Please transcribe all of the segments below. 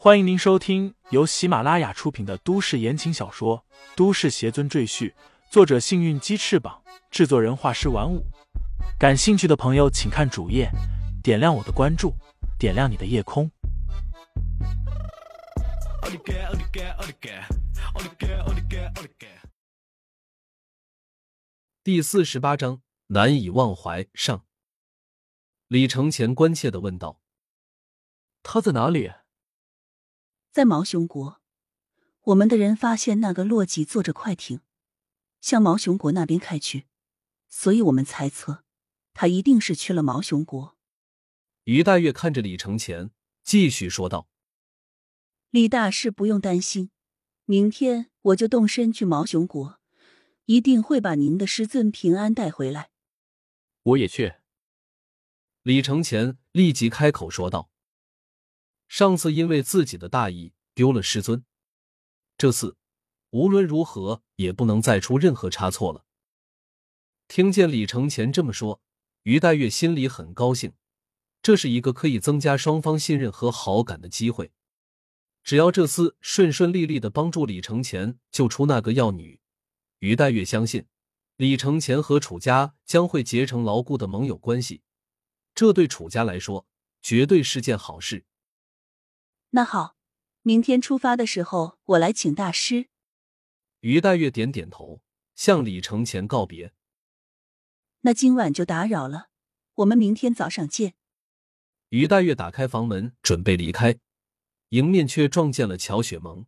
欢迎您收听由喜马拉雅出品的都市言情小说《都市邪尊赘婿》，作者：幸运鸡翅膀，制作人：画师玩五。感兴趣的朋友，请看主页，点亮我的关注，点亮你的夜空。第四十八章难以忘怀上。李承前关切的问道：“他在哪里？”在毛熊国，我们的人发现那个洛基坐着快艇向毛熊国那边开去，所以我们猜测他一定是去了毛熊国。于大月看着李承前，继续说道：“李大师不用担心，明天我就动身去毛熊国，一定会把您的师尊平安带回来。”我也去。李承前立即开口说道。上次因为自己的大意丢了师尊，这次无论如何也不能再出任何差错了。听见李承前这么说，于黛月心里很高兴，这是一个可以增加双方信任和好感的机会。只要这次顺顺利利的帮助李承前救出那个药女，于黛月相信李承前和楚家将会结成牢固的盟友关系，这对楚家来说绝对是件好事。那好，明天出发的时候我来请大师。于黛月点点头，向李承前告别。那今晚就打扰了，我们明天早上见。于黛月打开房门准备离开，迎面却撞见了乔雪萌。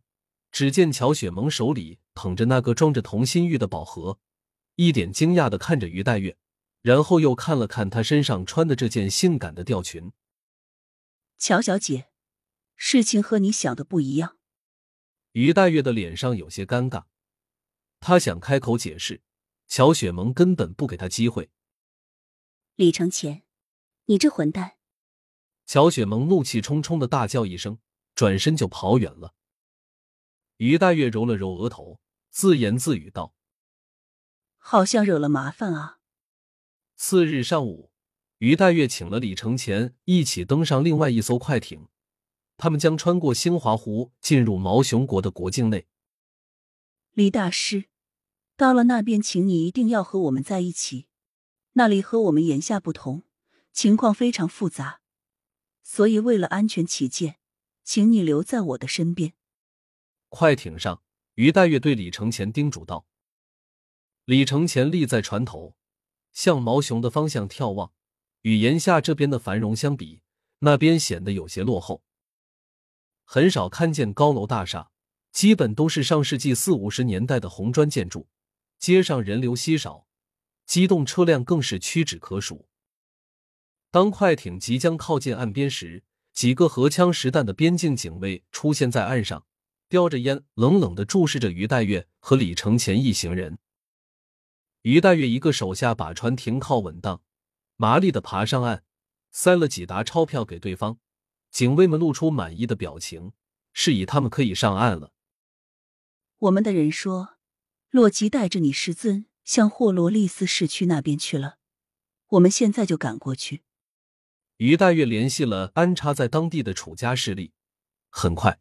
只见乔雪萌手里捧着那个装着同心玉的宝盒，一脸惊讶的看着于黛月，然后又看了看她身上穿的这件性感的吊裙。乔小姐。事情和你想的不一样。于黛月的脸上有些尴尬，她想开口解释，乔雪萌根本不给她机会。李承前，你这混蛋！乔雪萌怒气冲冲的大叫一声，转身就跑远了。于黛月揉了揉额头，自言自语道：“好像惹了麻烦啊。”次日上午，于黛月请了李承前一起登上另外一艘快艇。他们将穿过兴华湖，进入毛熊国的国境内。李大师，到了那边，请你一定要和我们在一起。那里和我们眼下不同，情况非常复杂，所以为了安全起见，请你留在我的身边。快艇上，于黛月对李承前叮嘱道。李承前立在船头，向毛熊的方向眺望。与眼下这边的繁荣相比，那边显得有些落后。很少看见高楼大厦，基本都是上世纪四五十年代的红砖建筑。街上人流稀少，机动车辆更是屈指可数。当快艇即将靠近岸边时，几个荷枪实弹的边境警卫出现在岸上，叼着烟，冷冷的注视着于黛月和李承前一行人。于黛月一个手下把船停靠稳当，麻利的爬上岸，塞了几沓钞票给对方。警卫们露出满意的表情，示意他们可以上岸了。我们的人说，洛基带着你师尊向霍罗利斯市区那边去了，我们现在就赶过去。于黛月联系了安插在当地的楚家势力，很快，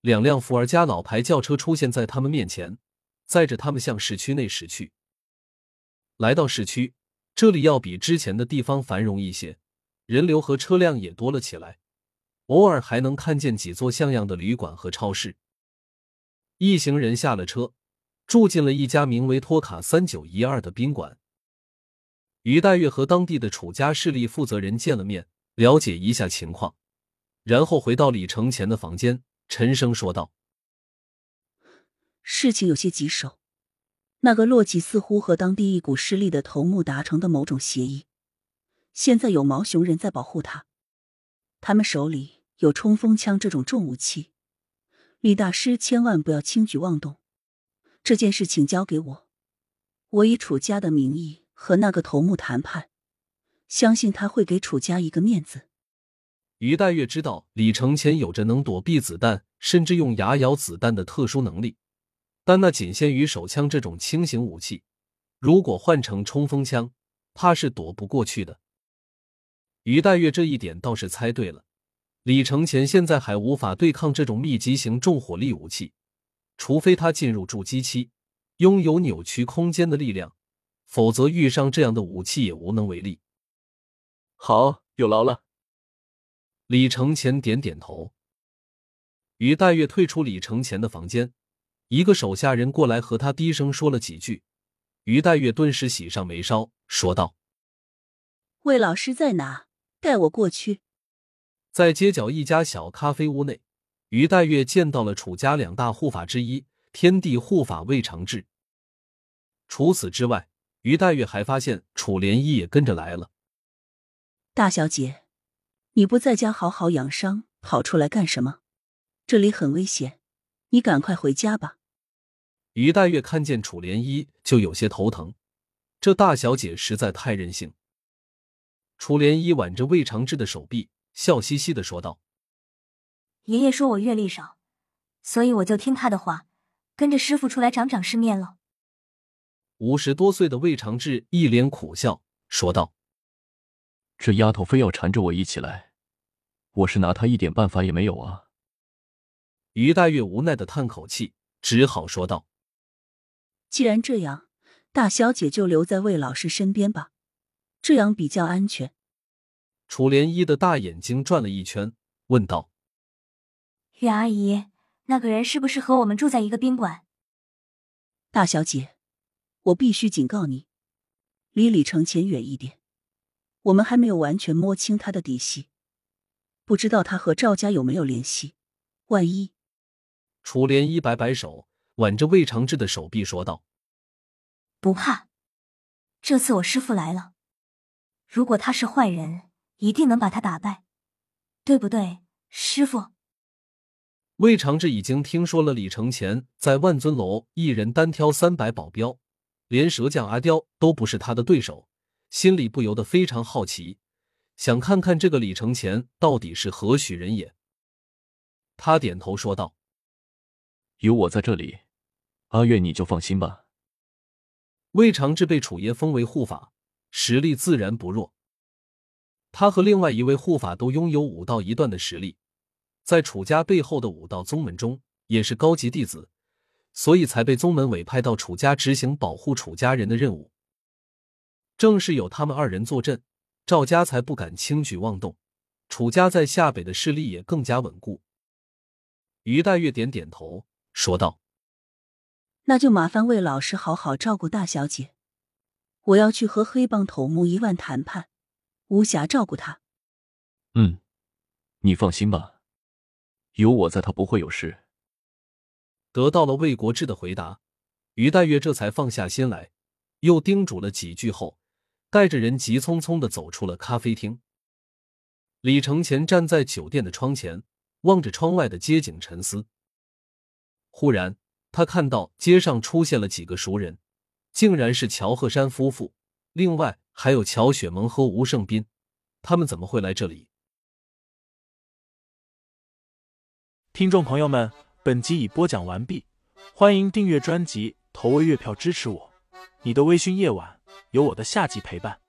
两辆福尔加老牌轿车出现在他们面前，载着他们向市区内驶去。来到市区，这里要比之前的地方繁荣一些，人流和车辆也多了起来。偶尔还能看见几座像样的旅馆和超市。一行人下了车，住进了一家名为“托卡三九一二”的宾馆。于黛月和当地的楚家势力负责人见了面，了解一下情况，然后回到李承前的房间，沉声说道：“事情有些棘手，那个洛基似乎和当地一股势力的头目达成的某种协议，现在有毛熊人在保护他，他们手里……”有冲锋枪这种重武器，李大师千万不要轻举妄动。这件事情交给我，我以楚家的名义和那个头目谈判，相信他会给楚家一个面子。于黛月知道李承前有着能躲避子弹，甚至用牙咬子弹的特殊能力，但那仅限于手枪这种轻型武器，如果换成冲锋枪，怕是躲不过去的。于黛月这一点倒是猜对了。李承前现在还无法对抗这种密集型重火力武器，除非他进入筑基期，拥有扭曲空间的力量，否则遇上这样的武器也无能为力。好，有劳了。李承前点点头。于黛月退出李承前的房间，一个手下人过来和他低声说了几句，于黛月顿时喜上眉梢，说道：“魏老师在哪？带我过去。”在街角一家小咖啡屋内，于黛月见到了楚家两大护法之一天地护法魏长志。除此之外，于黛月还发现楚涟漪也跟着来了。大小姐，你不在家好好养伤，跑出来干什么？这里很危险，你赶快回家吧。于黛月看见楚涟漪就有些头疼，这大小姐实在太任性。楚莲衣挽着魏长志的手臂。笑嘻嘻的说道：“爷爷说我阅历少，所以我就听他的话，跟着师傅出来长长世面了。”五十多岁的魏长志一脸苦笑说道：“这丫头非要缠着我一起来，我是拿她一点办法也没有啊。”于大月无奈的叹口气，只好说道：“既然这样，大小姐就留在魏老师身边吧，这样比较安全。”楚莲依的大眼睛转了一圈，问道：“于阿姨，那个人是不是和我们住在一个宾馆？”大小姐，我必须警告你，离李承前远一点。我们还没有完全摸清他的底细，不知道他和赵家有没有联系。万一……楚涟漪摆摆手，挽着魏长志的手臂说道：“不怕，这次我师傅来了，如果他是坏人。”一定能把他打败，对不对，师傅？魏长志已经听说了李承前在万尊楼一人单挑三百保镖，连蛇将阿刁都不是他的对手，心里不由得非常好奇，想看看这个李承前到底是何许人也。他点头说道：“有我在这里，阿月你就放心吧。”魏长志被楚爷封为护法，实力自然不弱。他和另外一位护法都拥有武道一段的实力，在楚家背后的武道宗门中也是高级弟子，所以才被宗门委派到楚家执行保护楚家人的任务。正是有他们二人坐镇，赵家才不敢轻举妄动，楚家在下北的势力也更加稳固。于黛月点点头，说道：“那就麻烦魏老师好好照顾大小姐，我要去和黑帮头目一万谈判。”无暇照顾他。嗯，你放心吧，有我在，他不会有事。得到了魏国志的回答，于黛月这才放下心来，又叮嘱了几句后，带着人急匆匆的走出了咖啡厅。李承前站在酒店的窗前，望着窗外的街景沉思。忽然，他看到街上出现了几个熟人，竟然是乔鹤山夫妇。另外。还有乔雪萌和吴胜斌，他们怎么会来这里？听众朋友们，本集已播讲完毕，欢迎订阅专辑，投喂月票支持我。你的微醺夜晚，有我的下集陪伴。